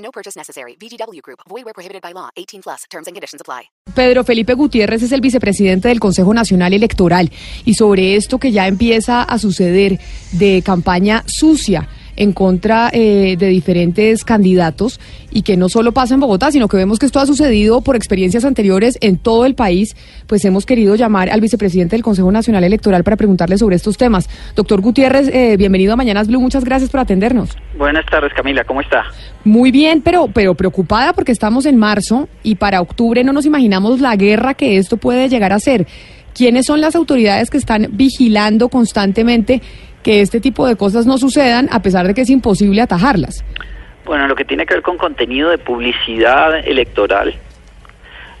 No purchase necessary. VGW Group. Void where prohibited by law. 18 plus. Terms and conditions apply. Pedro Felipe Gutiérrez es el vicepresidente del Consejo Nacional Electoral y sobre esto que ya empieza a suceder de campaña sucia en contra eh, de diferentes candidatos y que no solo pasa en Bogotá, sino que vemos que esto ha sucedido por experiencias anteriores en todo el país, pues hemos querido llamar al vicepresidente del Consejo Nacional Electoral para preguntarle sobre estos temas. Doctor Gutiérrez, eh, bienvenido a Mañanas Blue, muchas gracias por atendernos. Buenas tardes, Camila, ¿cómo está? Muy bien, pero, pero preocupada porque estamos en marzo y para octubre no nos imaginamos la guerra que esto puede llegar a ser. ¿Quiénes son las autoridades que están vigilando constantemente que este tipo de cosas no sucedan a pesar de que es imposible atajarlas? Bueno, lo que tiene que ver con contenido de publicidad electoral,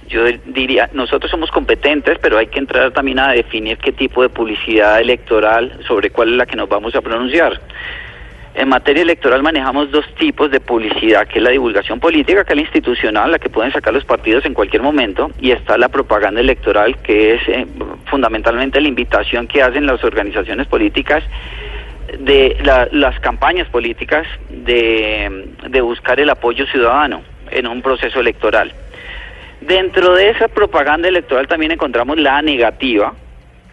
yo diría, nosotros somos competentes, pero hay que entrar también a definir qué tipo de publicidad electoral, sobre cuál es la que nos vamos a pronunciar. En materia electoral manejamos dos tipos de publicidad, que es la divulgación política, que es la institucional, la que pueden sacar los partidos en cualquier momento, y está la propaganda electoral, que es eh, fundamentalmente la invitación que hacen las organizaciones políticas de la- las campañas políticas de, de buscar el apoyo ciudadano en un proceso electoral. Dentro de esa propaganda electoral también encontramos la negativa,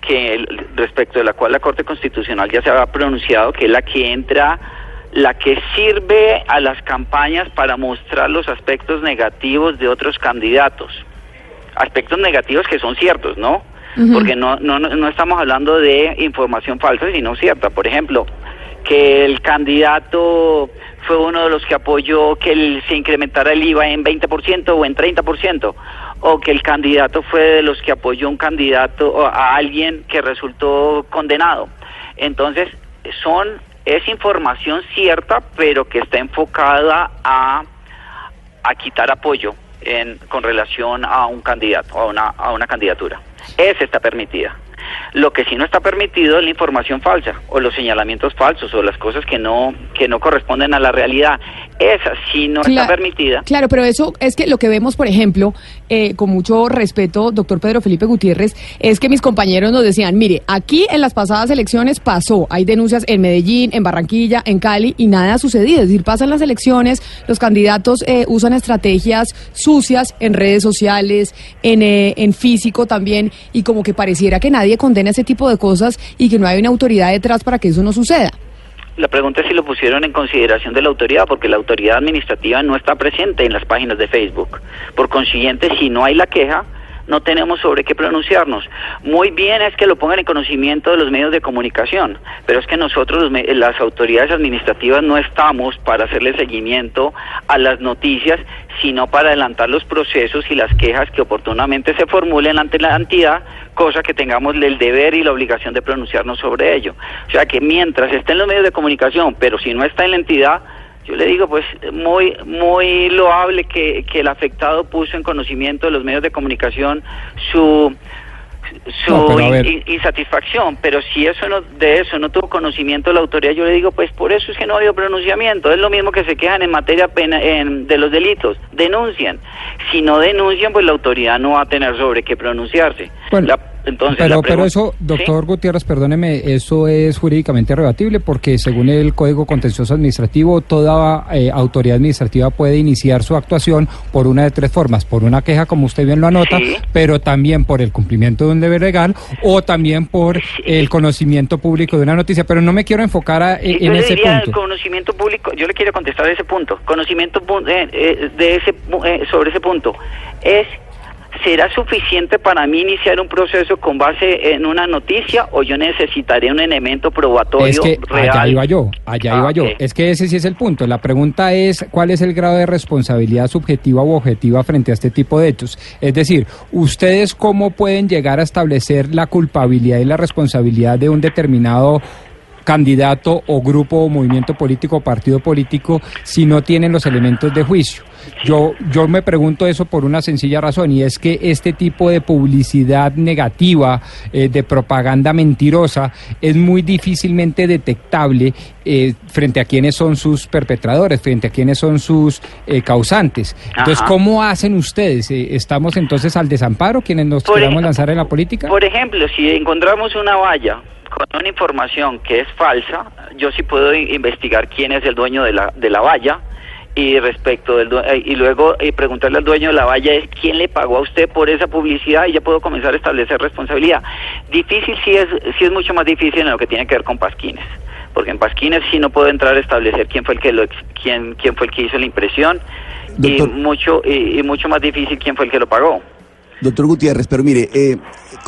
que el- respecto de la cual la Corte Constitucional ya se ha pronunciado, que es la que entra, la que sirve a las campañas para mostrar los aspectos negativos de otros candidatos. Aspectos negativos que son ciertos, ¿no? Ujú. Porque no, no, no no estamos hablando de información falsa, sino cierta. Por ejemplo, que el candidato fue uno de los que apoyó que el- se incrementara el IVA en 20% o en 30%, o que el candidato fue de los que apoyó un candidato o a alguien que resultó condenado. Entonces, son es información cierta, pero que está enfocada a a quitar apoyo en, con relación a un candidato, a una, a una candidatura. Esa está permitida. Lo que sí no está permitido es la información falsa o los señalamientos falsos o las cosas que no que no corresponden a la realidad. Esa sí no está permitida. Claro, pero eso es que lo que vemos, por ejemplo, eh, con mucho respeto, doctor Pedro Felipe Gutiérrez, es que mis compañeros nos decían, mire, aquí en las pasadas elecciones pasó, hay denuncias en Medellín, en Barranquilla, en Cali, y nada ha sucedido. Es decir, pasan las elecciones, los candidatos eh, usan estrategias sucias en redes sociales, en, eh, en físico también, y como que pareciera que nadie condena ese tipo de cosas y que no hay una autoridad detrás para que eso no suceda. La pregunta es si lo pusieron en consideración de la autoridad, porque la autoridad administrativa no está presente en las páginas de Facebook. Por consiguiente, si no hay la queja, no tenemos sobre qué pronunciarnos. Muy bien es que lo pongan en conocimiento de los medios de comunicación, pero es que nosotros, las autoridades administrativas, no estamos para hacerle seguimiento a las noticias, sino para adelantar los procesos y las quejas que oportunamente se formulen ante la entidad, cosa que tengamos el deber y la obligación de pronunciarnos sobre ello. O sea que mientras esté en los medios de comunicación, pero si no está en la entidad, yo le digo, pues muy muy loable que, que el afectado puso en conocimiento de los medios de comunicación su su No, pero insatisfacción, pero si eso no de eso no tuvo conocimiento la autoridad, yo le digo, pues por eso es que no ha habido pronunciamiento. Es lo mismo que se quejan en materia pena, en- de los delitos, denuncian. Si no denuncian, pues la autoridad no va a tener sobre qué pronunciarse. Bueno, La- entonces, pero, pero eso, ¿Sí? doctor Gutiérrez, perdóneme, eso es jurídicamente rebatible porque según el Código Contencioso Administrativo, toda eh, autoridad administrativa puede iniciar su actuación por una de tres formas, por una queja, como usted bien lo anota, Sí. pero también por el cumplimiento de un deber legal o también por el conocimiento público de una noticia. Pero no me quiero enfocar a- en yo le ese diría punto. conocimiento público, yo le quiero contestar ese punto. Conocimiento eh, eh, de ese pu- eh, sobre ese punto es ¿Será suficiente para mí iniciar un proceso con base en una noticia o yo necesitaré un elemento probatorio Es que real? allá iba yo, allá Ah, iba yo. ok. Es que ese sí es el punto. La pregunta es cuál es el grado de responsabilidad subjetiva u objetiva frente a este tipo de hechos. Es decir, ¿ustedes cómo pueden llegar a establecer la culpabilidad y la responsabilidad de un determinado candidato o grupo o movimiento político o partido político si no tienen los elementos de juicio. Yo, yo me pregunto eso por una sencilla razón y es que este tipo de publicidad negativa, eh, de propaganda mentirosa, es muy difícilmente detectable eh, frente a quienes son sus perpetradores, frente a quienes son sus eh, causantes. Entonces, Ajá. ¿cómo hacen ustedes? Eh, ¿Estamos entonces al desamparo quienes nos Por queramos ej- lanzar en la política? Por ejemplo, si encontramos una valla con una información que es falsa, yo sí puedo investigar quién es el dueño de la, de la valla y respecto del eh, y luego eh, preguntarle al dueño de la valla es quién le pagó a usted por esa publicidad y ya puedo comenzar a establecer responsabilidad. Difícil sí es sí es mucho más difícil en lo que tiene que ver con pasquines, porque en pasquines sí no puedo entrar a establecer quién fue el que lo quién quién fue el que hizo la impresión Doctor. y mucho y- y mucho más difícil quién fue el que lo pagó. Doctor Gutiérrez, pero mire, eh,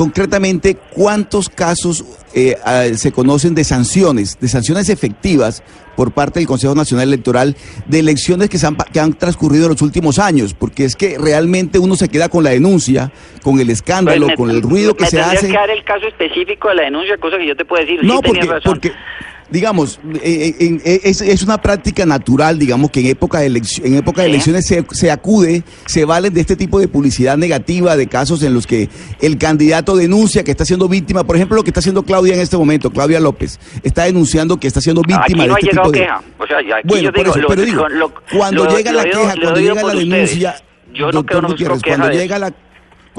concretamente, ¿cuántos casos eh, se conocen de sanciones, de sanciones efectivas por parte del Consejo Nacional Electoral de elecciones que, se han, que han transcurrido en los últimos años? Porque es que realmente uno se queda con la denuncia, con el escándalo, Pues me- con el ruido que me se hace. que dar el caso específico de la denuncia, cosa que yo te puedo decir. No, sí tenías porque, razón. porque digamos, eh, eh, eh, es, es una práctica natural, digamos, que en época de, en época de elecciones se, se acude, se valen de este tipo de publicidad negativa, de casos en los que el candidato denuncia que está siendo víctima, por ejemplo, lo que está haciendo Claudia en este momento, Claudia López, está denunciando que está siendo víctima no de este tipo de... queja. O sea, aquí Bueno, yo por digo, eso, lo- pero digo, lo- cuando lo- llega la queja, cuando llega la ustedes. denuncia, Yo no queja cuando de llega la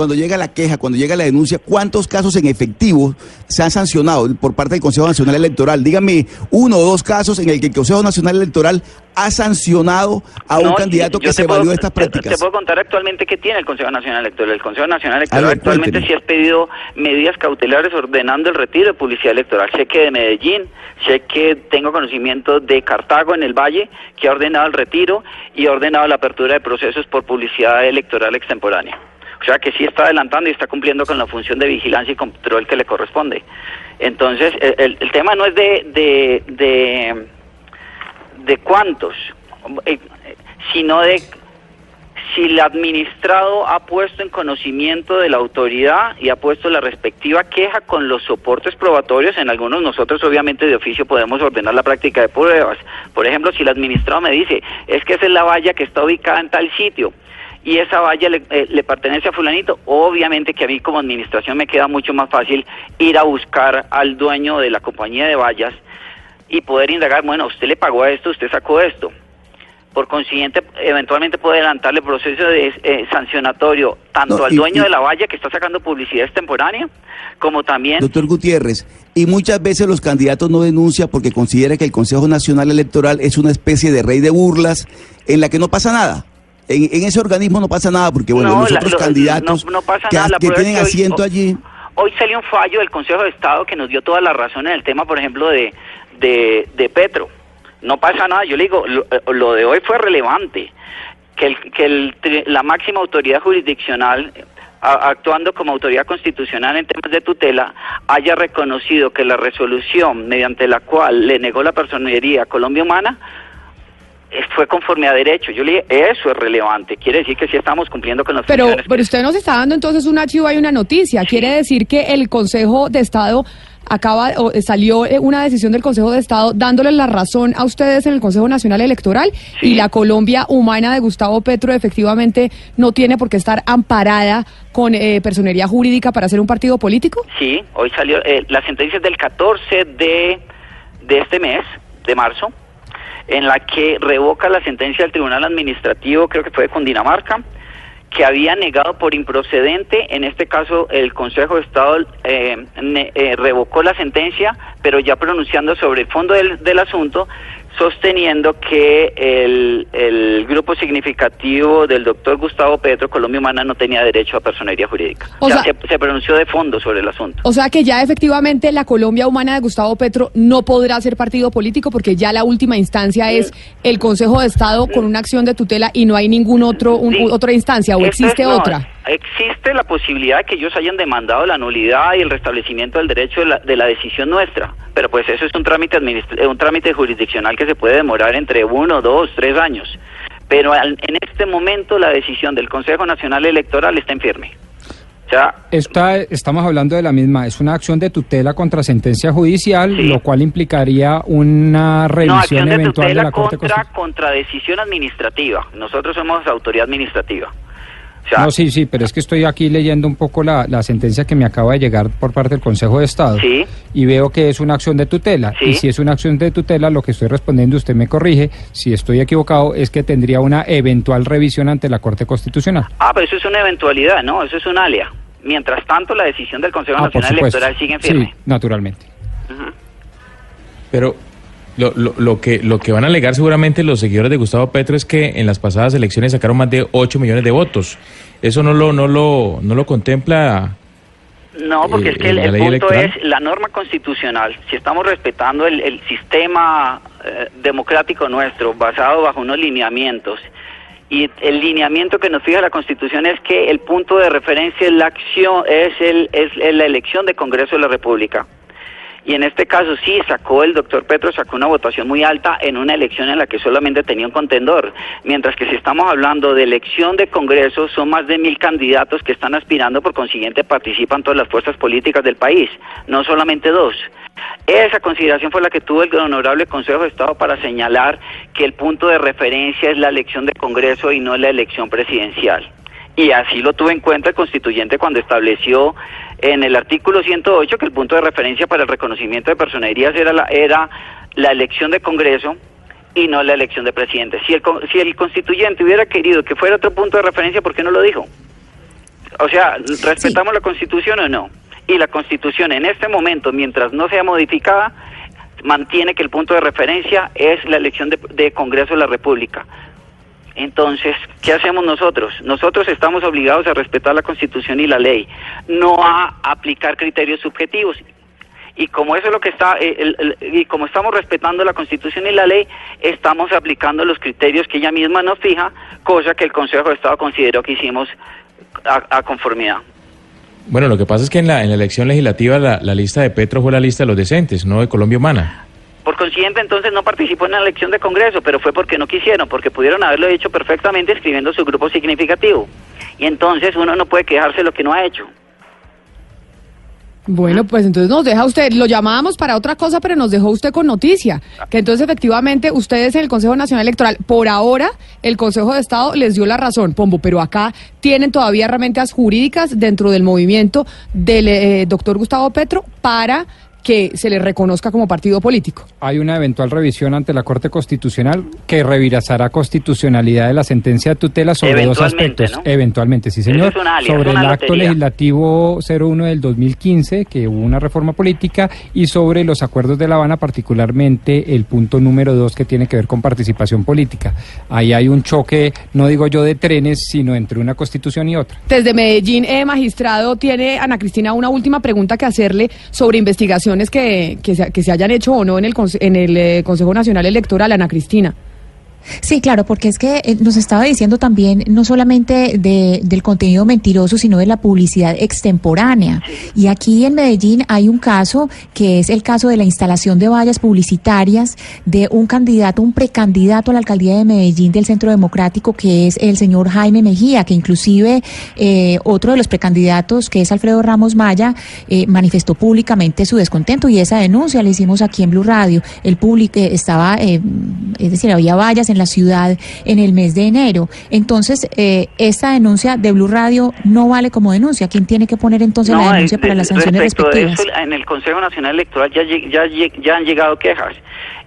cuando llega la queja, cuando llega la denuncia, ¿cuántos casos en efectivo se han sancionado por parte del Consejo Nacional Electoral? Dígame uno o dos casos en el que el Consejo Nacional Electoral ha sancionado a un No, candidato que te se valió de estas te- prácticas. Te, puedo contar actualmente qué tiene el Consejo Nacional Electoral. El Consejo Nacional Electoral ver, actualmente cuénteme. sí ha pedido medidas cautelares ordenando el retiro de publicidad electoral. Sé que de Medellín, sé que tengo conocimiento de Cartago en el Valle, que ha ordenado el retiro y ha ordenado la apertura de procesos por publicidad electoral extemporánea. O sea que sí está adelantando y está cumpliendo con la función de vigilancia y control que le corresponde. Entonces, el, el- tema no es de, de, de, de cuántos, eh, sino de si el administrado ha puesto en conocimiento de la autoridad y ha puesto la respectiva queja con los soportes probatorios, en algunos nosotros obviamente de oficio podemos ordenar la práctica de pruebas. Por ejemplo, si el administrado me dice, es que esa es la valla que está ubicada en tal sitio y esa valla le, eh, le pertenece a fulanito, obviamente que a mí como administración me queda mucho más fácil ir a buscar al dueño de la compañía de vallas y poder indagar, bueno, usted le pagó a esto, usted sacó esto por consiguiente, eventualmente puede adelantarle el proceso de eh, sancionatorio tanto No, al dueño y- de la valla que está sacando publicidad extemporánea, como también Doctor Gutiérrez, y muchas veces los candidatos no denuncian porque considera que el Consejo Nacional Electoral es una especie de rey de burlas en la que no pasa nada. En, en ese organismo no pasa nada porque, bueno, No, los la- candidatos no- no pasa que, nada, que es tienen que asiento allí... Hoy salió un fallo del Consejo de Estado que nos dio toda la razón en el tema, por ejemplo, de, de, de Petro. No pasa nada, yo le digo, lo, eh, lo de hoy fue relevante. Que, el, que el la máxima autoridad jurisdiccional, eh, actuando como autoridad constitucional en temas de tutela, haya reconocido que la resolución mediante la cual le negó la personería a Colombia Humana fue conforme a derecho. Yo le dije, eso es relevante. Quiere decir que sí estamos cumpliendo con las Pero, funciones pero usted nos está dando entonces un archivo y una noticia. Quiere decir que el Consejo de Estado acaba o eh, salió eh, una decisión del Consejo de Estado dándole la razón a ustedes en el Consejo Nacional Electoral y la Colombia humana de Gustavo Petro efectivamente no tiene por qué estar amparada con eh, personería jurídica para ser un partido político. Sí, hoy salió eh, la sentencia del 14 de, de este mes, de marzo, en la que revoca la sentencia del Tribunal Administrativo, creo que fue de Cundinamarca, que había negado por improcedente, en este caso el Consejo de Estado eh, eh, revocó la sentencia, pero ya pronunciando sobre el fondo del, del asunto, sosteniendo que el, el grupo significativo del doctor Gustavo Petro, Colombia Humana, no tenía derecho a personería jurídica. O O sea, sea- se, se pronunció de fondo sobre el asunto. O sea que ya efectivamente la Colombia humana de Gustavo Petro no podrá ser partido político porque ya la última instancia es el Consejo de Estado con una acción de tutela y no hay ningún otro un- Sí. otra instancia o Esto existe no, otra. Existe la posibilidad de que ellos hayan demandado la nulidad y el restablecimiento del derecho de la, de la decisión nuestra, pero pues eso es un trámite administra- eh, un trámite jurisdiccional que se puede demorar entre uno, dos, tres años. Pero al- en este momento la decisión del Consejo Nacional Electoral está en firme. O sea, Esta, estamos hablando de la misma, es una acción de tutela contra sentencia judicial, Sí. lo cual implicaría una no, revisión acción de eventual de la Corte contra, Constitucional. contra decisión administrativa. Nosotros somos autoridad administrativa. O sea, No, sí, sí, pero es que estoy aquí leyendo un poco la, la sentencia que me acaba de llegar por parte del Consejo de Estado. Sí. Y veo que es una acción de tutela. Sí. Y si es una acción de tutela, lo que estoy respondiendo, usted me corrige, si estoy equivocado, es que tendría una eventual revisión ante la Corte Constitucional. Ah, pero eso es una eventualidad, ¿no? Eso es un alia. Mientras tanto, la decisión del Consejo Ah, Nacional. Electoral sigue en firme. Sí, naturalmente. Pero lo, lo, lo que, lo que van a alegar seguramente los seguidores de Gustavo Petro es que en las pasadas elecciones sacaron más de 8 millones de votos. Eso no lo, no lo, no lo contempla. No, porque Eh, es que el, ley punto electoral. es la norma constitucional. Si estamos respetando el, el sistema eh, democrático nuestro, basado bajo unos lineamientos, y el lineamiento que nos fija la Constitución es que el punto de referencia es la acción, es, el, es la elección de Congreso de la República. Y en este caso sí sacó el doctor Petro, sacó una votación muy alta en una elección en la que solamente tenía un contendor. Mientras que si estamos hablando de elección de Congreso, son más de mil candidatos que están aspirando, por consiguiente participan todas las fuerzas políticas del país, no solamente dos. Esa consideración fue la que tuvo el honorable Consejo de Estado para señalar que el punto de referencia es la elección de Congreso y no la elección presidencial. Y así lo tuvo en cuenta el constituyente cuando estableció en el artículo 108 que el punto de referencia para el reconocimiento de personerías era la, era la elección de Congreso y no la elección de presidente. Si el, si el constituyente hubiera querido que fuera otro punto de referencia, ¿por qué no lo dijo? O sea, ¿respetamos la constitución o no? Y la constitución en este momento, mientras no sea modificada, mantiene que el punto de referencia es la elección de, de Congreso de la República. Entonces, ¿qué hacemos nosotros? Nosotros estamos obligados a respetar la Constitución y la ley, no a aplicar criterios subjetivos. Y como eso es lo que está, eh, el- el- y como estamos respetando la Constitución y la ley, estamos aplicando los criterios que ella misma nos fija, cosa que el Consejo de Estado consideró que hicimos a, conformidad. Bueno, lo que pasa es que en la, en la elección legislativa la, la lista de Petro fue la lista de los decentes, no de Colombia Humana. Por consiguiente, entonces no participó en la elección de Congreso, pero fue porque no quisieron, porque pudieron haberlo hecho perfectamente escribiendo su grupo significativo. Y entonces uno no puede quejarse de lo que no ha hecho. Bueno, pues entonces nos deja usted, lo llamábamos para otra cosa, pero nos dejó usted con noticia, que entonces efectivamente ustedes en el Consejo Nacional Electoral, por ahora el Consejo de Estado les dio la razón, Pombo, pero acá tienen todavía herramientas jurídicas dentro del movimiento del eh, doctor Gustavo Petro para que se le reconozca como partido político. Hay una eventual revisión ante la Corte Constitucional que revisará constitucionalidad de la sentencia de tutela sobre dos aspectos. ¿no? Eventualmente, sí, señor. Es sobre es el acto legislativo 01 del 2015, que hubo una reforma política, y sobre los acuerdos de La Habana, particularmente el punto número dos que tiene que ver con participación política. Ahí hay un choque, no digo yo de trenes, sino entre una constitución y otra. Desde Medellín, eh, magistrado, tiene Ana Cristina una última pregunta que hacerle sobre que, que, se, que se hayan hecho o no en el, en el eh, Consejo Nacional Electoral, Ana Cristina. Sí, claro, porque es que eh, nos estaba diciendo también no solamente de, del contenido mentiroso, sino de la publicidad extemporánea. Y aquí en Medellín hay un caso que es el caso de la instalación de vallas publicitarias de un candidato, un precandidato a la alcaldía de Medellín del Centro Democrático, que es el señor Jaime Mejía, que inclusive eh, otro de los precandidatos, que es Alfredo Ramos Maya, eh, manifestó públicamente su descontento y esa denuncia la hicimos aquí en Blue Radio. El público eh, estaba, eh, es decir, había vallas en la ciudad en el mes de enero. Entonces, eh, esta denuncia de Blue Radio no vale como denuncia. ¿Quién tiene que poner entonces la denuncia eh, para las sanciones respectivas? eso, en el Consejo Nacional Electoral ya han llegado quejas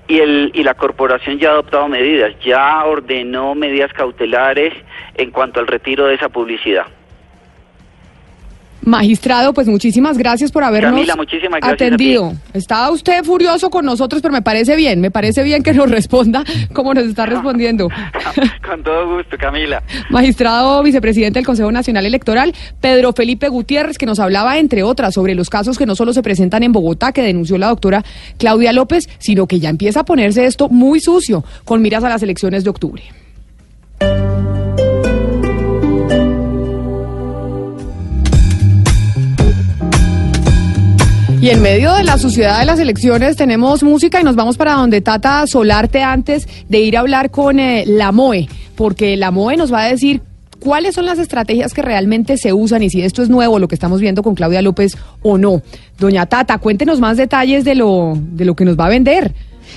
y, el, y la corporación ya ha adoptado medidas, ya ordenó medidas cautelares en cuanto al retiro de esa publicidad. Magistrado, pues muchísimas gracias por habernos Camila, muchísimas gracias a atendido. Estaba usted furioso con nosotros, pero me parece bien, me parece bien que nos responda como nos está respondiendo. Con todo gusto, Camila. Magistrado vicepresidente del Consejo Nacional Electoral, Pedro Felipe Gutiérrez, que nos hablaba, entre otras, sobre los casos que no solo se presentan en Bogotá, que denunció la doctora Claudia López, sino que ya empieza a ponerse esto muy sucio, con miras a las elecciones de octubre. Y en medio de la suciedad de las elecciones tenemos música y nos vamos para donde Tata Solarte antes de ir a hablar con eh, la MOE, porque la MOE nos va a decir ¿Cuáles son las estrategias que realmente se usan y si esto es nuevo, lo que estamos viendo con Claudia López o no? Doña Tata, cuéntenos más detalles de lo, de lo que nos va a vender.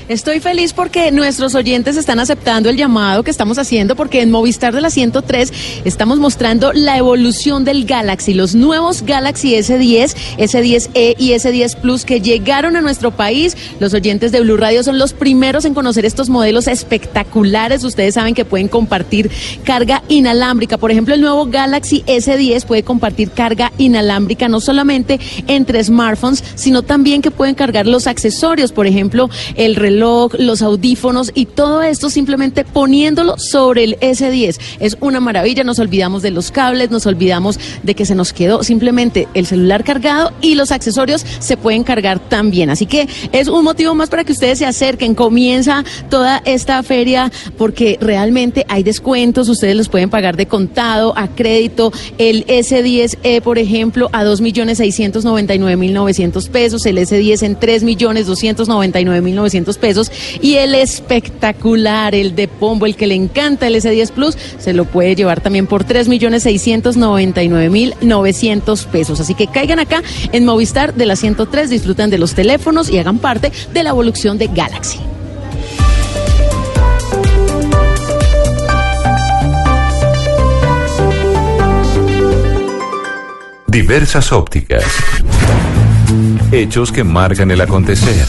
Estoy feliz porque nuestros oyentes están aceptando el llamado que estamos haciendo porque en Movistar de la 103 estamos mostrando la evolución del Galaxy, los nuevos Galaxy S10, S10e y S10 Plus que llegaron a nuestro país. Los oyentes de Blue Radio son los primeros en conocer estos modelos espectaculares. Ustedes saben que pueden compartir carga inalámbrica. Por ejemplo, el nuevo Galaxy S10 puede compartir carga inalámbrica no solamente entre smartphones, sino también que pueden cargar los accesorios, por ejemplo, el reloj, los audífonos y todo esto simplemente poniéndolo sobre el S10. Es una maravilla, nos olvidamos de los cables, nos olvidamos de que se nos quedó simplemente el celular cargado y los accesorios se pueden cargar también. Así que es un motivo más para que ustedes se acerquen. Comienza toda esta feria porque realmente hay descuentos, ustedes los pueden pagar de contado, a crédito. El S10E, por ejemplo, a 2.699.900 pesos, el S10 en 3.299.900 pesos y el espectacular, el de Pombo, el que le encanta el S10 Plus, se lo puede llevar también por 3.699.900 pesos. Así que caigan acá en Movistar de la 103, disfruten de los teléfonos y hagan parte de la evolución de Galaxy. Diversas ópticas. Hechos que marcan el acontecer.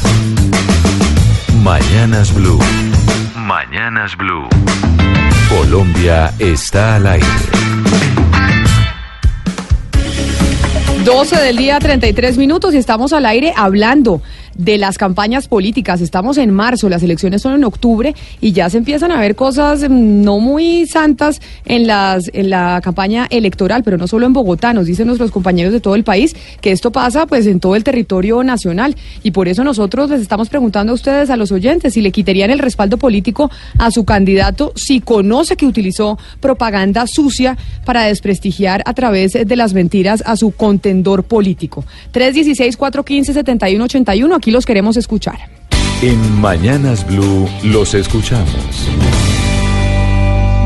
Mañanas Blue. Mañanas Blue. Colombia está al aire. 12 del día, 33 minutos y estamos al aire hablando de las campañas políticas. Estamos en marzo, las elecciones son en octubre y ya se empiezan a ver cosas mm, no muy santas en, las, en la campaña electoral, pero no solo en Bogotá, nos dicen nuestros compañeros de todo el país que esto pasa pues en todo el territorio nacional y por eso nosotros les estamos preguntando a ustedes, a los oyentes, si le quitarían el respaldo político a su candidato si conoce que utilizó propaganda sucia para desprestigiar a través de las mentiras a su contendor político. 316-415-7181, aquí los queremos escuchar. En Mañanas Blue los escuchamos.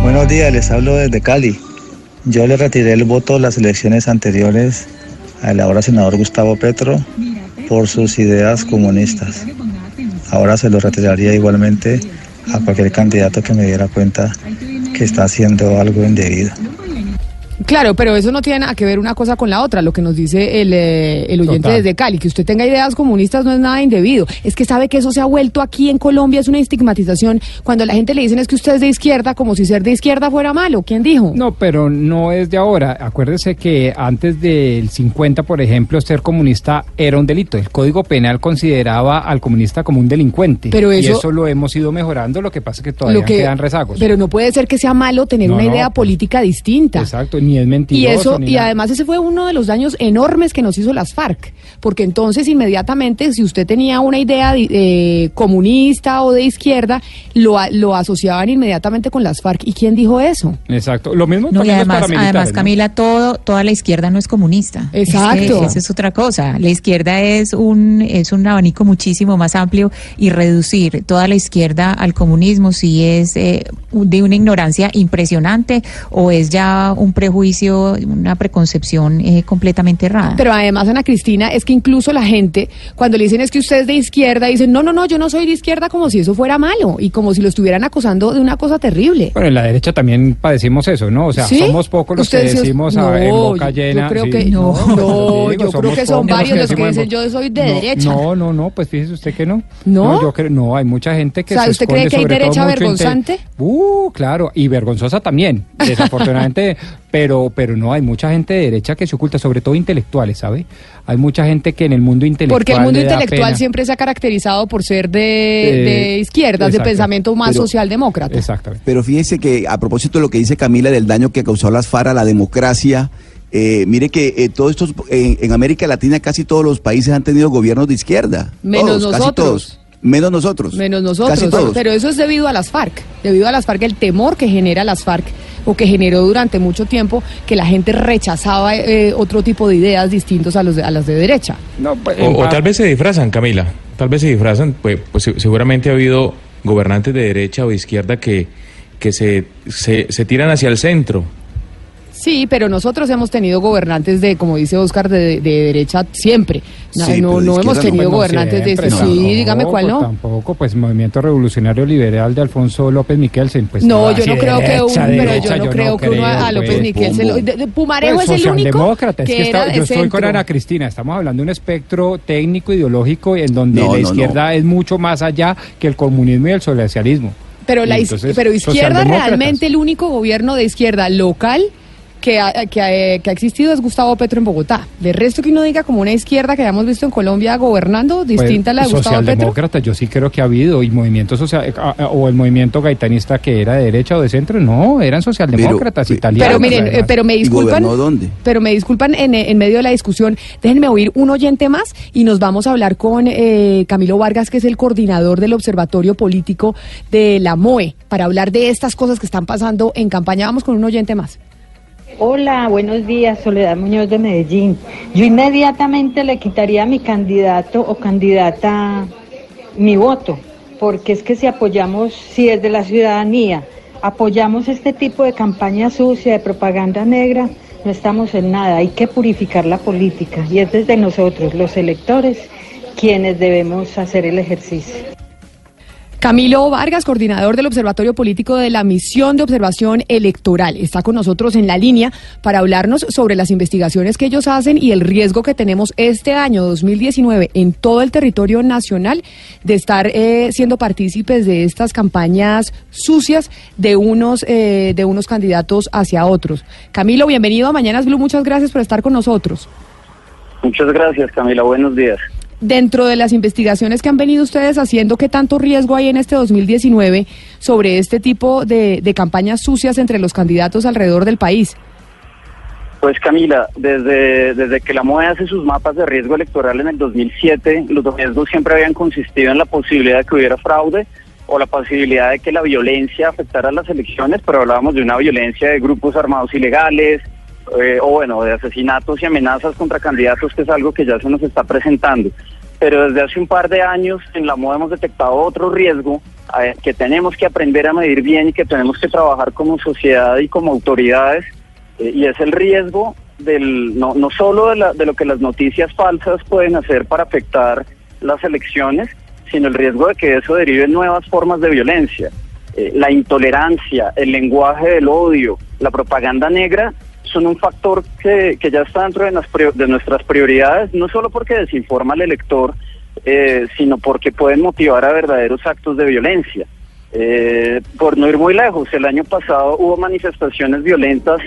Buenos días, les hablo desde Cali. Yo le retiré el voto las elecciones anteriores al ahora senador Gustavo Petro por sus ideas comunistas. Ahora se lo retiraría igualmente a cualquier candidato que me diera cuenta que está haciendo algo indebido. Claro, pero eso no tiene nada que ver una cosa con la otra, lo que nos dice el, eh, el oyente Total. desde Cali, que usted tenga ideas comunistas no es nada indebido. Es que sabe que eso se ha vuelto aquí en Colombia, es una estigmatización. Cuando la gente le dicen es que usted es de izquierda, como si ser de izquierda fuera malo. ¿Quién dijo? No, pero no es de ahora. Acuérdese que antes del 50, por ejemplo, ser comunista era un delito. El Código Penal consideraba al comunista como un delincuente. Pero y eso- eso lo hemos ido mejorando, lo que pasa es que todavía que- quedan rezagos. Pero no puede ser que sea malo tener No, una idea pues, política distinta. Exacto, ni es mentiroso. Y eso, ni y nada. además ese fue uno de los daños enormes que nos hizo las FARC, porque entonces inmediatamente si usted tenía una idea eh, comunista o de izquierda, lo, lo asociaban inmediatamente con las FARC. ¿Y quién dijo eso? Exacto. Lo mismo No, y además, además ¿no? Camila, todo, toda la izquierda no es comunista. Es que Exacto. esa es otra cosa. La izquierda es un, es un abanico muchísimo más amplio y reducir toda la izquierda al comunismo si es eh, de una ignorancia impresionante o es ya un prejuicio, una preconcepción eh, completamente errada. Pero además, Ana Cristina, es que incluso la gente, cuando le dicen es que usted es de izquierda, dicen, no, no, no, yo no soy de izquierda como si eso fuera malo y como si lo estuvieran acosando de una cosa terrible. Bueno, en la derecha también padecimos eso, ¿no? O sea, ¿Sí? somos pocos los que decimos a- No, en boca llena. Yo creo sí, que no, pues, no, digo, yo creo que son varios los que dicen yo soy de No, derecha. No, no, no, pues fíjese usted que no. ¿No? yo creo, no, hay mucha gente que O sea, se ¿usted cree esconde que hay sobre todo derecha vergonzante? Uh, claro, y vergonzosa también, desafortunadamente, pero pero no, hay mucha gente de derecha que se oculta, sobre todo intelectuales, ¿sabe? Hay mucha gente que en el mundo intelectual Porque el mundo intelectual pena. siempre se ha caracterizado por ser de, Eh, de izquierdas, de pensamiento más Pero- socialdemócrata. Exactamente. Pero fíjese que a propósito de lo que dice Camila del daño que causó las FARC a la democracia, eh, mire que eh, todos estos, en, en América Latina casi todos los países han tenido gobiernos de izquierda. Menos Todos, casi nosotros. todos. Menos nosotros. Menos Casi nosotros. todos. Pero eso es debido a las FARC. Debido a las FARC, el temor que genera las FARC o que generó durante mucho tiempo que la gente rechazaba eh, otro tipo de ideas distintos a, los de- a las de derecha. No, pues, O, o tal vez se disfrazan, Camila. Tal vez se disfrazan. Pues, pues se- seguramente ha habido gobernantes de derecha o de izquierda que, que se, se, se tiran hacia el centro Sí, pero nosotros hemos tenido gobernantes de, como dice Oscar, de, de derecha siempre. No, Sí, no, pero de no hemos tenido no gobernantes de siempre, este. no, sí, no, dígame cuál pues no. Tampoco, pues Movimiento Revolucionario Liberal de Alfonso López Miquelsen. Pues No, yo no creo que derecha, un, pero yo no creo que uno a López pues. Miquel se lo, de- de- Pumarejo Pues, es el único socialdemócrata, es que que está- yo de estoy con. Ana Cristina, estamos hablando de un espectro técnico ideológico en donde No, la no, izquierda es mucho más allá que el comunismo y el socialismo. Pero la entonces, pero izquierda realmente el único gobierno de izquierda local que ha, que, ha, que ha existido es Gustavo Petro en Bogotá. De resto que uno diga como una izquierda que hayamos visto en Colombia gobernando distinta a la de Pues, Gustavo Petro. yo sí creo que ha habido, y movimiento social, eh, ah, o el movimiento gaitanista que era de derecha o de centro, no, eran socialdemócratas Pero- italianos. Pero miren, además. eh, pero me ¿Y disculpan. dónde? Pero me disculpan en, en medio de la discusión. Déjenme oír un oyente más y nos vamos a hablar con eh, Camilo Vargas, que es el coordinador del Observatorio Político de la MOE, para hablar de estas cosas que están pasando en campaña. Vamos con un oyente más. Hola, buenos días, Soledad Muñoz de Medellín. Yo inmediatamente le quitaría a mi candidato o candidata mi voto, porque es que si apoyamos, si es de la ciudadanía, apoyamos este tipo de campaña sucia, de propaganda negra, no estamos en nada. Hay que purificar la política y es desde nosotros, los electores, quienes debemos hacer el ejercicio. Camilo Vargas, coordinador del Observatorio Político de la Misión de Observación Electoral, está con nosotros en la línea para hablarnos sobre las investigaciones que ellos hacen y el riesgo que tenemos este año 2019 en todo el territorio nacional de estar eh, siendo partícipes de estas campañas sucias de unos eh, de unos candidatos hacia otros. Camilo, bienvenido a Mañanas Blue, muchas gracias por estar con nosotros. Muchas gracias, Camila. Buenos días. Dentro de las investigaciones que han venido ustedes haciendo, ¿qué tanto riesgo hay en este 2019 sobre este tipo de, de campañas sucias entre los candidatos alrededor del país? Pues Camila, desde, desde que la MOE hace sus mapas de riesgo electoral en el 2007, los riesgos siempre habían consistido en la posibilidad de que hubiera fraude o la posibilidad de que la violencia afectara las elecciones, pero hablábamos de una violencia de grupos armados ilegales, eh, o bueno, de asesinatos y amenazas contra candidatos, que es algo que ya se nos está presentando. Pero desde hace un par de años en la MOE hemos detectado otro riesgo eh, que tenemos que aprender a medir bien y que tenemos que trabajar como sociedad y como autoridades, eh, y es el riesgo del no, no solo de, la- de lo que las noticias falsas pueden hacer para afectar las elecciones, sino el riesgo de que eso derive en nuevas formas de violencia. Eh, la intolerancia, el lenguaje del odio, la propaganda negra son un factor que, que ya está dentro de, las de nuestras prioridades, no solo porque desinforma al elector, eh, sino porque pueden motivar a verdaderos actos de violencia. Eh, por no ir muy lejos, el año pasado hubo manifestaciones violentas,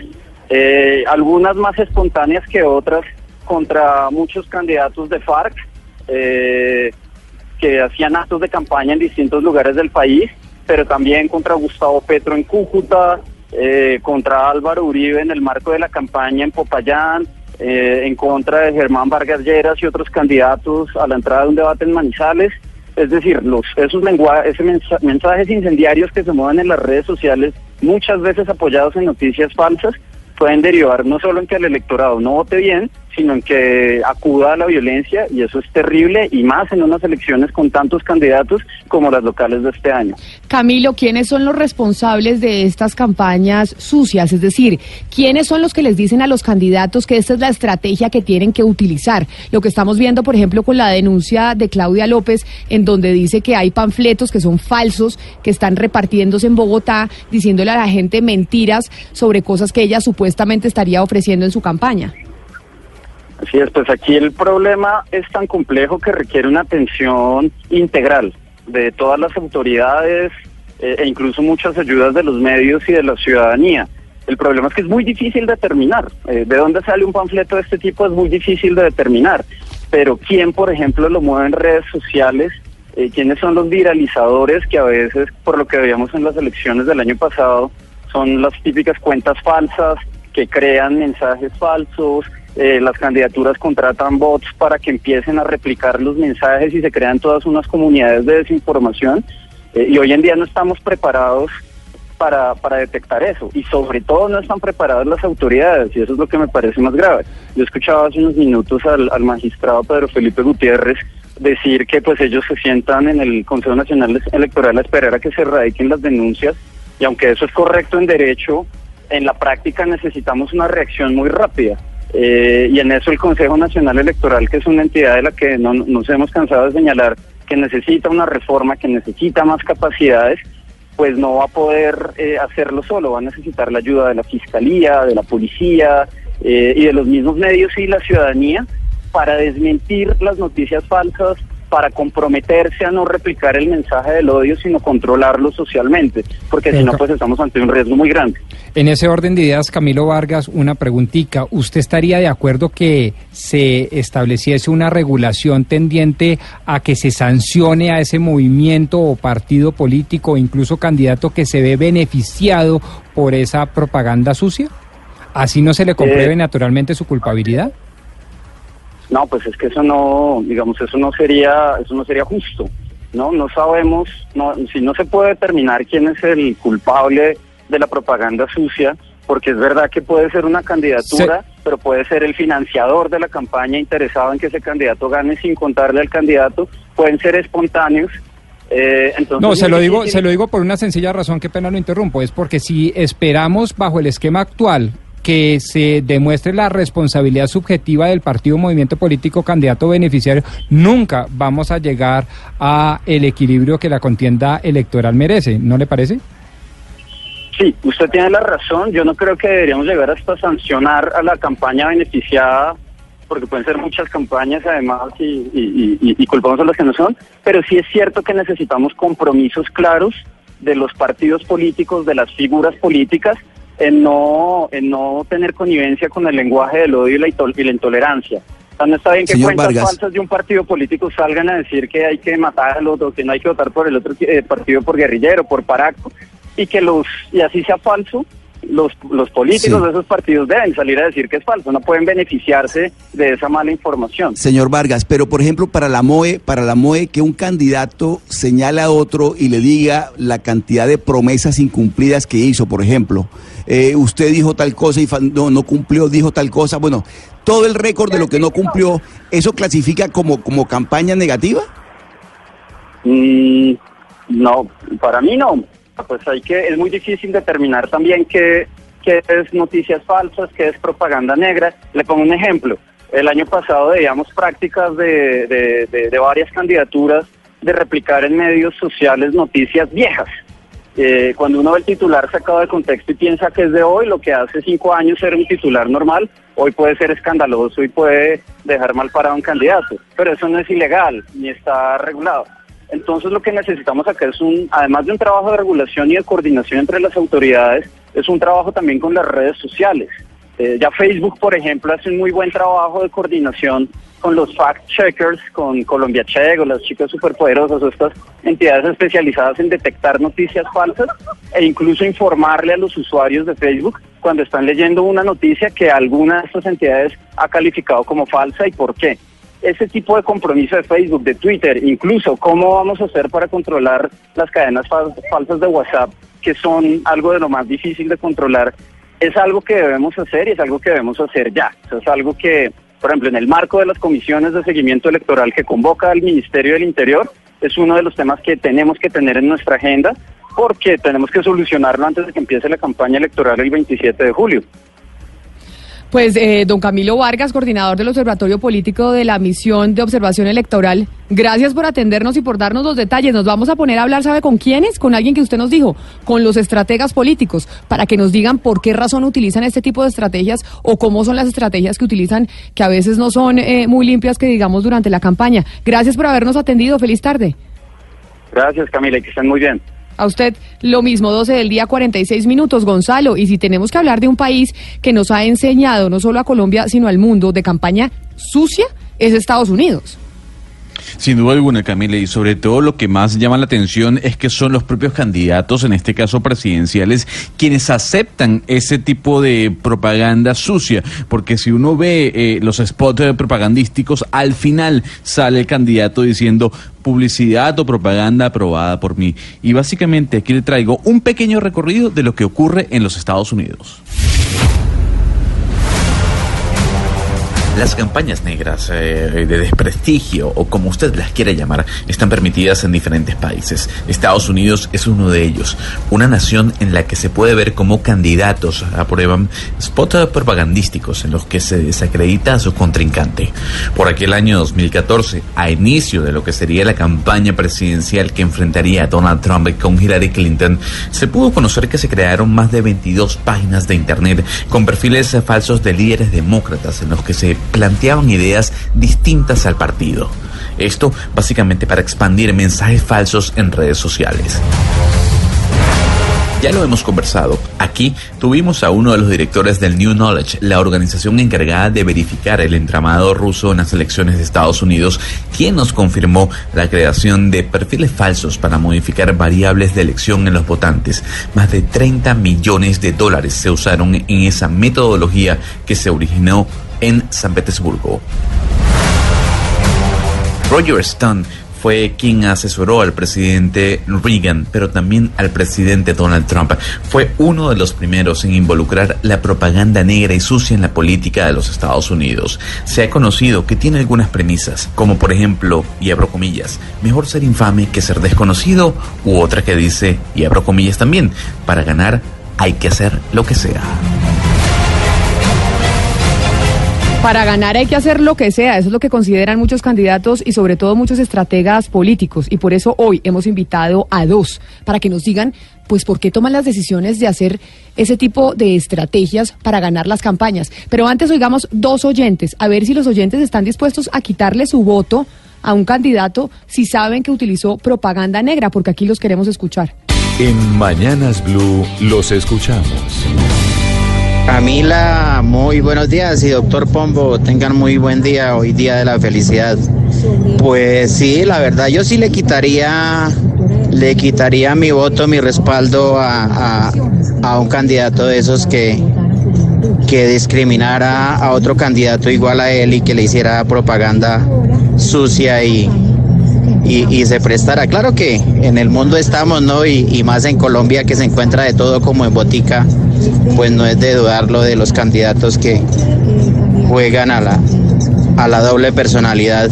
eh, algunas más espontáneas que otras, contra muchos candidatos de FARC, eh, que hacían actos de campaña en distintos lugares del país, pero también contra Gustavo Petro en Cúcuta, eh, contra Álvaro Uribe en el marco de la campaña en Popayán, eh, en contra de Germán Vargas Lleras y otros candidatos a la entrada de un debate en Manizales. Es decir, los, esos mensa- mensajes incendiarios que se mueven en las redes sociales, muchas veces apoyados en noticias falsas, pueden derivar no solo en que el electorado no vote bien, sino en que acuda a la violencia y eso es terrible y más en unas elecciones con tantos candidatos como las locales de este año. Camilo, ¿quiénes son los responsables de estas campañas sucias? Es decir, ¿quiénes son los que les dicen a los candidatos que esta es la estrategia que tienen que utilizar? Lo que estamos viendo, por ejemplo, con la denuncia de Claudia López, en donde dice que hay panfletos que son falsos, que están repartiéndose en Bogotá, diciéndole a la gente mentiras sobre cosas que ella supuestamente estaría ofreciendo en su campaña. Así es, pues aquí el problema es tan complejo que requiere una atención integral de todas las autoridades eh, e incluso muchas ayudas de los medios y de la ciudadanía. El problema es que es muy difícil determinar. eh, de dónde sale un panfleto de este tipo es muy difícil de determinar. Pero quién, por ejemplo, lo mueve en redes sociales, eh, quiénes son los viralizadores que a veces, por lo que veíamos en las elecciones del año pasado, son las típicas cuentas falsas que crean mensajes falsos, eh, las candidaturas contratan bots para que empiecen a replicar los mensajes y se crean todas unas comunidades de desinformación. Eh, y hoy en día no estamos preparados para, para detectar eso. Y sobre todo no están preparadas las autoridades y eso es lo que me parece más grave. Yo escuchaba hace unos minutos al, al magistrado Pedro Felipe Gutiérrez decir que pues ellos se sientan en el Consejo Nacional Electoral a esperar a que se radiquen las denuncias y aunque eso es correcto en derecho, en la práctica necesitamos una reacción muy rápida. Eh, y en eso el Consejo Nacional Electoral, que es una entidad de la que no nos hemos cansado de señalar que necesita una reforma, que necesita más capacidades, pues no va a poder eh, hacerlo solo, va a necesitar la ayuda de la Fiscalía, de la Policía eh, y de los mismos medios y la ciudadanía para desmentir las noticias falsas, para comprometerse a no replicar el mensaje del odio, sino controlarlo socialmente, porque si no, pues estamos ante un riesgo muy grande. En ese orden de ideas, Camilo Vargas, una preguntita. ¿Usted estaría de acuerdo que se estableciese una regulación tendiente a que se sancione a ese movimiento o partido político o incluso candidato que se ve beneficiado por esa propaganda sucia? ¿Así no se le compruebe Eh, naturalmente su culpabilidad? No, pues es que eso no, digamos, eso no sería, eso no sería justo. No, no sabemos, no, si no se puede determinar quién es el culpable de la propaganda sucia, porque es verdad que puede ser una candidatura, pero puede ser el financiador de la campaña interesado en que ese candidato gane sin contarle al candidato, pueden ser espontáneos. eh, entonces No, se lo digo, se lo digo por una sencilla razón, qué pena lo interrumpo, es porque si esperamos bajo el esquema actual que se demuestre la responsabilidad subjetiva del partido, movimiento político, candidato beneficiario, nunca vamos a llegar a el equilibrio que la contienda electoral merece, ¿no le parece? Sí, usted tiene la razón. Yo no creo que deberíamos llegar hasta sancionar a la campaña beneficiada, porque pueden ser muchas campañas además y, y, culpamos a las que no son, pero sí es cierto que necesitamos compromisos claros de los partidos políticos, de las figuras políticas, en no, en no tener connivencia con el lenguaje del odio y la, y la intolerancia. O sea, no está bien que Señor cuentas Vargas. falsas de un partido político salgan a decir que hay que matar al otro, que no hay que votar por el otro eh, partido por guerrillero, por paraco, y que los, y así sea falso, los, los políticos Sí. de esos partidos deben salir a decir que es falso, no pueden beneficiarse de esa mala información. Señor Vargas, pero por ejemplo para la MOE, para la MOE que un candidato señale a otro y le diga la cantidad de promesas incumplidas que hizo, por ejemplo, eh, usted dijo tal cosa y no, no cumplió, dijo tal cosa, bueno, todo el récord de lo que no cumplió, ¿eso clasifica como, como campaña negativa? Mm, no, para mí no. Pues hay que, es muy difícil determinar también qué, qué es noticias falsas, qué es propaganda negra. Le pongo un ejemplo. El año pasado veíamos prácticas de, de- de varias candidaturas de replicar en medios sociales noticias viejas. Eh, cuando uno ve el titular sacado de contexto y piensa que es de hoy, lo que hace cinco años era un titular normal, hoy puede ser escandaloso y puede dejar mal parado a un candidato. Pero eso no es ilegal ni está regulado. Entonces lo que necesitamos acá es un, además de un trabajo de regulación y de coordinación entre las autoridades, es un trabajo también con las redes sociales. Eh, ya Facebook, por ejemplo, hace un muy buen trabajo de coordinación con los fact-checkers, con Colombia Check o las chicas superpoderosas o estas entidades especializadas en detectar noticias falsas e incluso informarle a los usuarios de Facebook cuando están leyendo una noticia que alguna de estas entidades ha calificado como falsa y por qué ese tipo de compromiso de Facebook, de Twitter, incluso cómo vamos a hacer para controlar las cadenas fal- falsas de WhatsApp, que son algo de lo más difícil de controlar, es algo que debemos hacer y es algo que debemos hacer ya. O es algo que, por ejemplo, en el marco de las comisiones de seguimiento electoral que convoca el Ministerio del Interior, es uno de los temas que tenemos que tener en nuestra agenda porque tenemos que solucionarlo antes de que empiece la campaña electoral el 27 de julio. Pues eh, don Camilo Vargas, coordinador del Observatorio Político de la Misión de Observación Electoral, gracias por atendernos y por darnos los detalles. Nos vamos a poner a hablar, ¿sabe con quiénes? Con alguien que usted nos dijo, con los estrategas políticos, para que nos digan por qué razón utilizan este tipo de estrategias o cómo son las estrategias que utilizan, que a veces no son eh, muy limpias, que digamos, durante la campaña. Gracias por habernos atendido. Feliz tarde. Gracias Camila que estén muy bien. A usted lo mismo, 12 del día, 46 minutos, Gonzalo. Y si tenemos que hablar de un país que nos ha enseñado, no solo a Colombia, sino al mundo, de campaña sucia, es Estados Unidos. Sin duda alguna, Camila, y sobre todo lo que más llama la atención es que son los propios candidatos, en este caso presidenciales, quienes aceptan ese tipo de propaganda sucia, porque si uno ve eh, los spots eh, propagandísticos, al final sale el candidato diciendo publicidad o propaganda aprobada por mí. Y básicamente aquí le traigo un pequeño recorrido de lo que ocurre en los Estados Unidos. Las campañas negras eh, de desprestigio o como usted las quiera llamar están permitidas en diferentes países. Estados Unidos es uno de ellos, una nación en la que se puede ver cómo candidatos aprueban spots propagandísticos en los que se desacredita a su contrincante. Por aquel año 2014, a inicio de lo que sería la campaña presidencial que enfrentaría a Donald Trump con Hillary Clinton, se pudo conocer que se crearon más de 22 páginas de internet con perfiles falsos de líderes demócratas en los que se planteaban ideas distintas al partido. Esto básicamente para expandir mensajes falsos en redes sociales. Ya lo hemos conversado. Aquí tuvimos a uno de los directores del New Knowledge, la organización encargada de verificar el entramado ruso en las elecciones de Estados Unidos, quien nos confirmó la creación de perfiles falsos para modificar variables de elección en los votantes. Más de 30 millones de dólares se usaron en esa metodología que se originó en San Petersburgo. Roger Stone fue quien asesoró al presidente Reagan, pero también al presidente Donald Trump. Fue uno de los primeros en involucrar la propaganda negra y sucia en la política de los Estados Unidos. Se ha conocido que tiene algunas premisas, como por ejemplo, y abro comillas, mejor ser infame que ser desconocido, u otra que dice, y abro comillas también, para ganar hay que hacer lo que sea. Para ganar hay que hacer lo que sea, eso es lo que consideran muchos candidatos y sobre todo muchos estrategas políticos. Y por eso hoy hemos invitado a dos para que nos digan, pues, por qué toman las decisiones de hacer ese tipo de estrategias para ganar las campañas. Pero antes oigamos dos oyentes, a ver si los oyentes están dispuestos a quitarle su voto a un candidato si saben que utilizó propaganda negra, porque aquí los queremos escuchar. En Mañanas Blue los escuchamos. Camila, muy buenos días y doctor Pombo, tengan muy buen día, hoy día de la felicidad. Pues sí, la verdad, yo sí le quitaría, le quitaría mi voto, mi respaldo a, a- a un candidato de esos que, que discriminara a otro candidato igual a él y que le hiciera propaganda sucia y, y, y se prestara. Claro que en el mundo estamos, ¿no? Y, y más en Colombia que se encuentra de todo como en botica, pues no es de dudarlo de los candidatos que juegan a la, a la doble personalidad.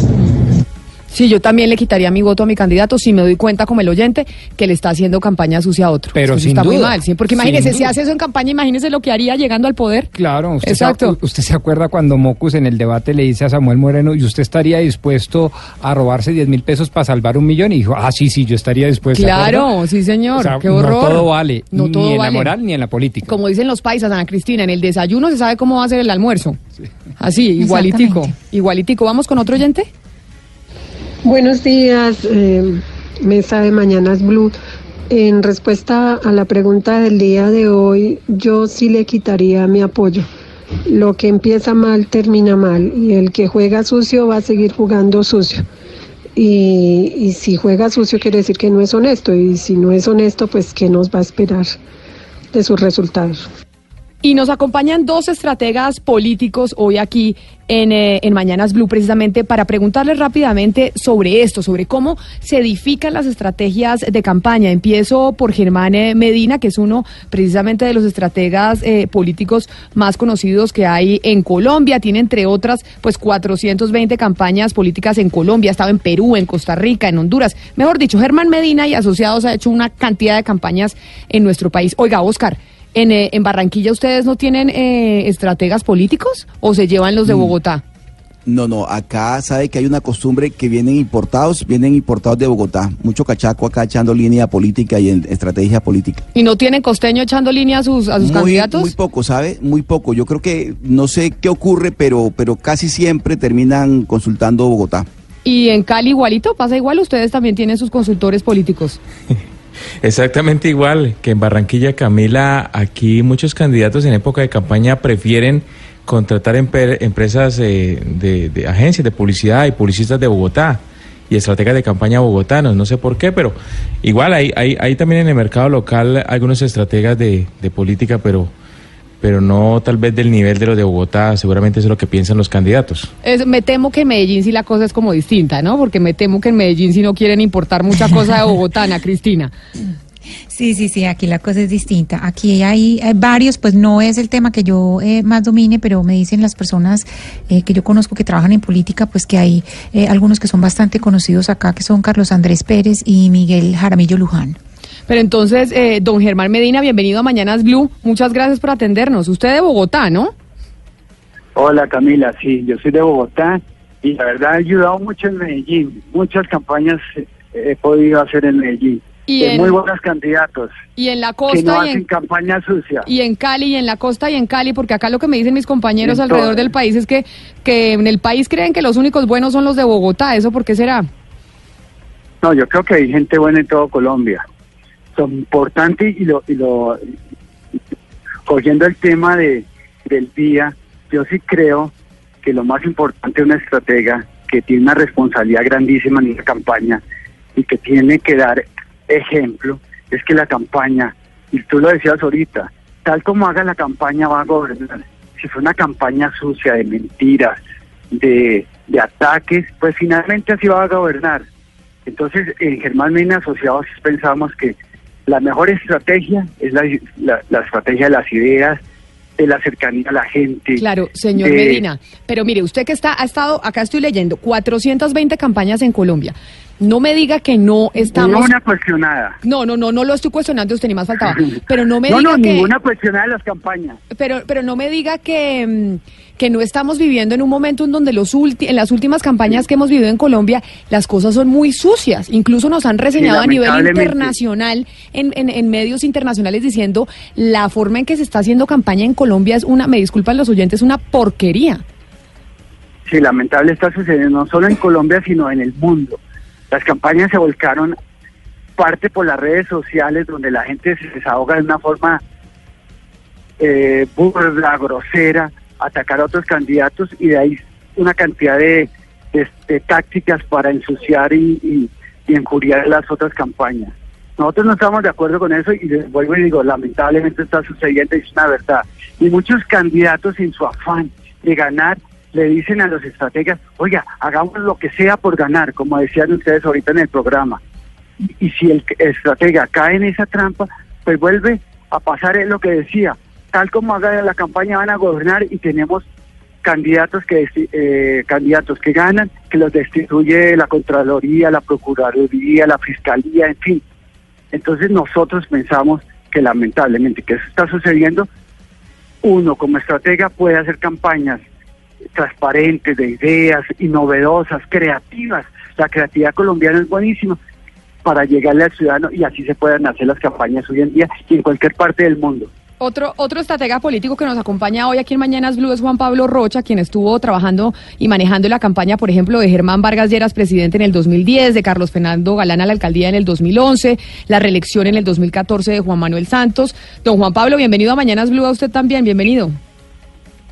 Sí, yo también le quitaría mi voto a mi candidato si me doy cuenta como el oyente que le está haciendo campaña sucia a otro. Pero Eso sin está muy duda. mal, sí, porque imagínese, si hace eso en campaña, imagínese lo que haría llegando al poder. Claro, usted, Exacto. Se, usted se acuerda cuando Mocus en el debate le dice a Samuel Moreno, ¿y usted estaría dispuesto a robarse 10 mil pesos para salvar un millón? Y dijo, ah, sí, sí, yo estaría dispuesto. Claro, sí señor, O sea, qué horror. No todo vale, No ni en la moral ni en la política. Como dicen los paisas, Ana Cristina, en el desayuno se sabe cómo va a ser el almuerzo. Así, igualitico, igualitico. ¿Vamos con otro oyente? Buenos días, eh, mesa de Mañanas Blue. En respuesta a la pregunta del día de hoy, yo sí le quitaría mi apoyo. Lo que empieza mal termina mal y el que juega sucio va a seguir jugando sucio. Y, y si juega sucio quiere decir que no es honesto y si no es honesto, pues ¿qué nos va a esperar de sus resultados? Y nos acompañan dos estrategas políticos hoy aquí en, eh, en Mañanas Blue precisamente para preguntarles rápidamente sobre esto, sobre cómo se edifican las estrategias de campaña. Empiezo por Germán eh, Medina, que es uno precisamente de los estrategas eh, políticos más conocidos que hay en Colombia. Tiene entre otras pues 420 campañas políticas en Colombia. Ha estado en Perú, en Costa Rica, en Honduras. Mejor dicho, Germán Medina y asociados ha hecho una cantidad de campañas en nuestro país. Oiga, Oscar. En, eh, en Barranquilla ustedes no tienen eh, estrategas políticos o se llevan los de Mm. Bogotá? No, no, acá sabe que hay una costumbre que vienen importados, vienen importados de Bogotá. Mucho cachaco acá echando línea política y en estrategia política. ¿Y no tienen costeño echando línea a sus, a sus muy, candidatos? muy poco, ¿sabe? Muy poco. Yo creo que no sé qué ocurre, pero, pero casi siempre terminan consultando Bogotá. ¿Y en Cali igualito? ¿Pasa igual? ¿Ustedes también tienen sus consultores políticos? Exactamente igual que en Barranquilla, Camila, aquí muchos candidatos en época de campaña prefieren contratar empresas eh, de, agencias de publicidad y publicistas de Bogotá y estrategas de campaña bogotanos, no sé por qué, pero igual hay, hay, hay también en el mercado local algunos estrategas de política, pero, pero no tal vez del nivel de los de Bogotá, seguramente eso es lo que piensan los candidatos. Es- me temo que en Medellín sí la cosa es como distinta, ¿no? Porque me temo que en Medellín sí no quieren importar mucha cosa de Bogotá, Ana Cristina. Sí, sí, sí, aquí la cosa es distinta. Aquí hay, hay varios, pues no es el tema que yo eh, más domine, pero me dicen las personas eh, que yo conozco que trabajan en política, pues que hay eh, algunos que son bastante conocidos acá, que son Carlos Andrés Pérez y Miguel Jaramillo Luján. Pero entonces, eh, don Germán Medina, bienvenido a Mañanas Blue. Muchas gracias por atendernos. Usted de Bogotá, ¿no? Hola Camila, sí, yo soy de Bogotá y la verdad he ayudado mucho en Medellín. Muchas campañas eh, he podido hacer en Medellín. Y de en- muy buenos candidatos Y en la que costa no y hacen en, campaña sucia. y en Cali, y en la costa y en Cali, porque acá lo que me dicen mis compañeros alrededor del país es que, que en el país creen que los únicos buenos son los de Bogotá. ¿Eso por qué será? No, yo creo que hay gente buena en todo Colombia. Son importantes y lo, y lo cogiendo el tema de del día, yo sí creo que lo más importante de una estratega que tiene una responsabilidad grandísima en la campaña y que tiene que dar ejemplo es que la campaña, y tú lo decías ahorita, tal como haga la campaña va a gobernar. Si fue una campaña sucia de mentiras, de, de ataques, pues finalmente así va a gobernar. Entonces, en Germán Mena Asociados pensamos que la mejor estrategia es la, la- la estrategia de las ideas, de la cercanía a la gente. Claro, señor de- Medina. Pero mire, usted que está, ha estado, acá estoy leyendo, 420 campañas en Colombia. No me diga que no estamos... Ninguna cuestionada. No, no, no, no lo estoy cuestionando, usted ni más faltaba. Pero no me no, diga no, que... ninguna cuestionada de las campañas. Pero, pero no me diga que, mm, que no estamos viviendo en un momento en donde los ulti- en las últimas campañas que hemos vivido en Colombia las cosas son muy sucias. Incluso nos han reseñado a nivel internacional, en, en, en medios internacionales, diciendo la forma en que se está haciendo campaña en Colombia es una, me disculpan los oyentes, una porquería. Sí, lamentable está sucediendo no solo en Colombia, sino en el mundo. Las campañas se volcaron parte por las redes sociales, donde la gente se desahoga de una forma eh, burda, grosera, atacar a otros candidatos y de ahí una cantidad de, de- tácticas para ensuciar y, y, y injuriar las otras campañas. Nosotros no estamos de acuerdo con eso y les vuelvo y digo, lamentablemente está sucediendo y es una verdad. Y muchos candidatos en su afán de ganar le dicen a los estrategas, oiga, hagamos lo que sea por ganar, como decían ustedes ahorita en el programa. Y, si el estratega cae en esa trampa, pues vuelve a pasar lo que decía, tal como haga la campaña van a gobernar y tenemos candidatos que eh, candidatos que ganan, que los destituye la Contraloría, la Procuraduría, la Fiscalía, en fin. Entonces nosotros pensamos que lamentablemente que eso está sucediendo, uno como estratega puede hacer campañas transparentes, de ideas y novedosas, creativas. La creatividad colombiana es buenísima para llegarle al ciudadano y así se pueden hacer las campañas hoy en día y en cualquier parte del mundo. Otro, otro estratega político que nos acompaña hoy aquí en Mañanas Blue es Juan Pablo Rocha, quien estuvo trabajando y manejando la campaña, por ejemplo, de Germán Vargas Lleras, presidente en el 2010, de Carlos Fernando Galán a la alcaldía en el 2011, la reelección en el 2014 de Juan Manuel Santos. Don Juan Pablo, bienvenido a Mañanas Blue, a usted también, bienvenido.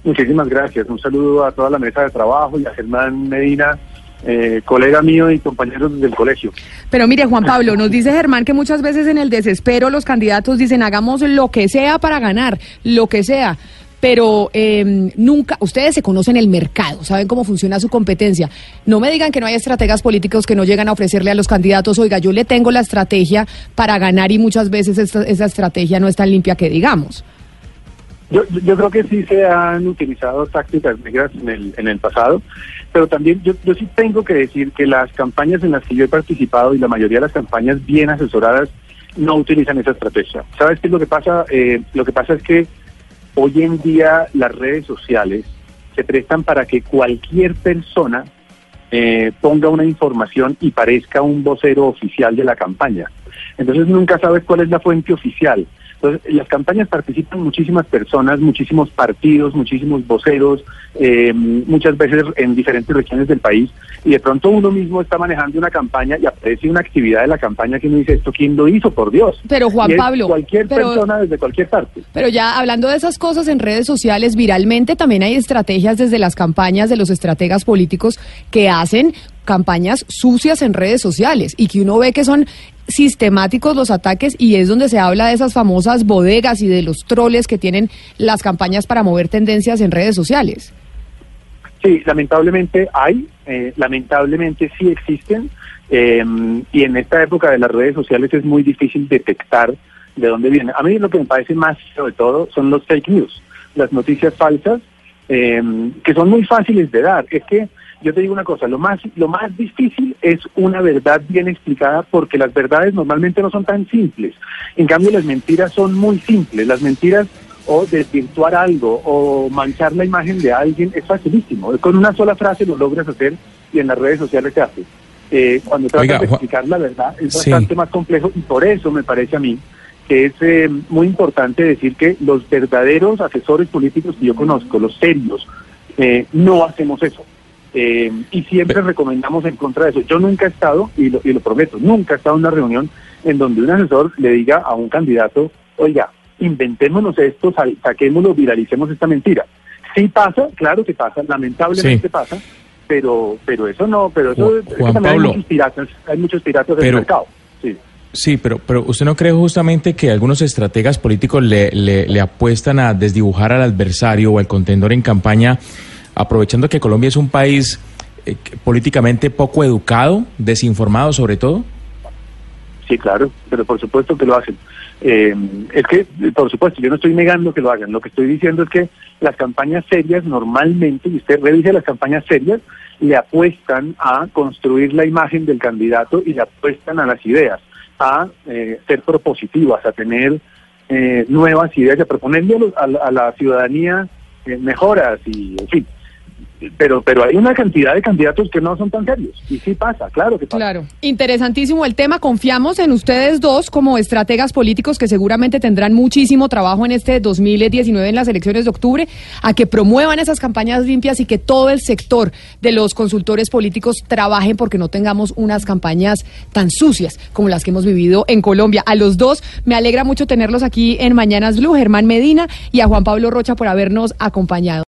Muchísimas gracias. Un saludo a toda la mesa de trabajo y a Germán Medina, eh, colega mío y compañero del colegio. Pero mire, Juan Pablo, nos dice Germán que muchas veces en el desespero los candidatos dicen hagamos lo que sea para ganar, lo que sea. Pero eh, nunca, ustedes se conocen el mercado, saben cómo funciona su competencia. No me digan que no hay estrategas políticos que no llegan a ofrecerle a los candidatos, oiga, yo le tengo la estrategia para ganar y muchas veces esta- esa estrategia no es tan limpia que digamos. Yo, yo creo que sí se han utilizado tácticas negras en el, en el pasado, pero también yo, yo sí tengo que decir que las campañas en las que yo he participado y la mayoría de las campañas bien asesoradas no utilizan esa estrategia. ¿Sabes qué es lo que pasa? Eh, lo que pasa es que hoy en día las redes sociales se prestan para que cualquier persona eh, ponga una información y parezca un vocero oficial de la campaña. Entonces nunca sabes cuál es la fuente oficial. Entonces, en las campañas participan muchísimas personas, muchísimos partidos, muchísimos voceros, eh, muchas veces en diferentes regiones del país, y de pronto uno mismo está manejando una campaña y aparece una actividad de la campaña que uno dice, ¿esto quién lo hizo? Por Dios. Pero, Juan Y es Pablo, Cualquier pero- persona desde cualquier parte. Pero ya hablando de esas cosas en redes sociales, viralmente también hay estrategias desde las campañas de los estrategas políticos que hacen campañas sucias en redes sociales y que uno ve que son sistemáticos los ataques y es donde se habla de esas famosas bodegas y de los troles que tienen las campañas para mover tendencias en redes sociales. Sí, lamentablemente hay, eh, lamentablemente sí existen, eh, y en esta época de las redes sociales es muy difícil detectar de dónde viene. A mí lo que me parece más, sobre todo, son los fake news, las noticias falsas, eh, que son muy fáciles de dar. Es que yo te digo una cosa, lo más, lo más difícil es una verdad bien explicada porque las verdades normalmente no son tan simples. En cambio, las mentiras son muy simples. Las mentiras o desvirtuar algo o manchar la imagen de alguien es facilísimo. Con una sola frase lo logras hacer y en las redes sociales se hace. Eh, cuando tratas Oiga, de explicar la verdad es Sí. bastante más complejo y por eso me parece a mí que es eh, muy importante decir que los verdaderos asesores políticos que yo conozco, los serios, eh, no hacemos eso. Eh, y siempre recomendamos en contra de eso. Yo nunca he estado, y lo, y lo prometo, nunca he estado en una reunión en donde un asesor le diga a un candidato, oiga, inventémonos esto, sa- saquémoslo, viralicemos esta mentira. Sí pasa, claro que pasa, lamentablemente Sí. pasa, pero pero eso no, pero eso es Juan también Pablo. hay muchos piratas, hay muchos piratas en el Pero- mercado. Sí. Sí, pero, pero ¿usted no cree justamente que algunos estrategas políticos le, le, le apuestan a desdibujar al adversario o al contendor en campaña, aprovechando que Colombia es un país eh, políticamente poco educado, desinformado sobre todo? Sí, claro, pero por supuesto que lo hacen. Eh, es que, por supuesto, yo no estoy negando que lo hagan. Lo que estoy diciendo es que las campañas serias normalmente, y usted revise las campañas serias, le apuestan a construir la imagen del candidato y le apuestan a las ideas, a eh, ser propositivas, a tener eh, nuevas ideas, a proponerle a, a la ciudadanía eh, mejoras y, en fin. Pero, pero hay una cantidad de candidatos que no son tan serios. Y sí pasa, claro que pasa. Claro, interesantísimo el tema. Confiamos en ustedes dos como estrategas políticos que seguramente tendrán muchísimo trabajo en este 2019 en las elecciones de octubre, a que promuevan esas campañas limpias y que todo el sector de los consultores políticos trabajen porque no tengamos unas campañas tan sucias como las que hemos vivido en Colombia. A los dos me alegra mucho tenerlos aquí en Mañanas Blue, Germán Medina y a Juan Pablo Rocha por habernos acompañado.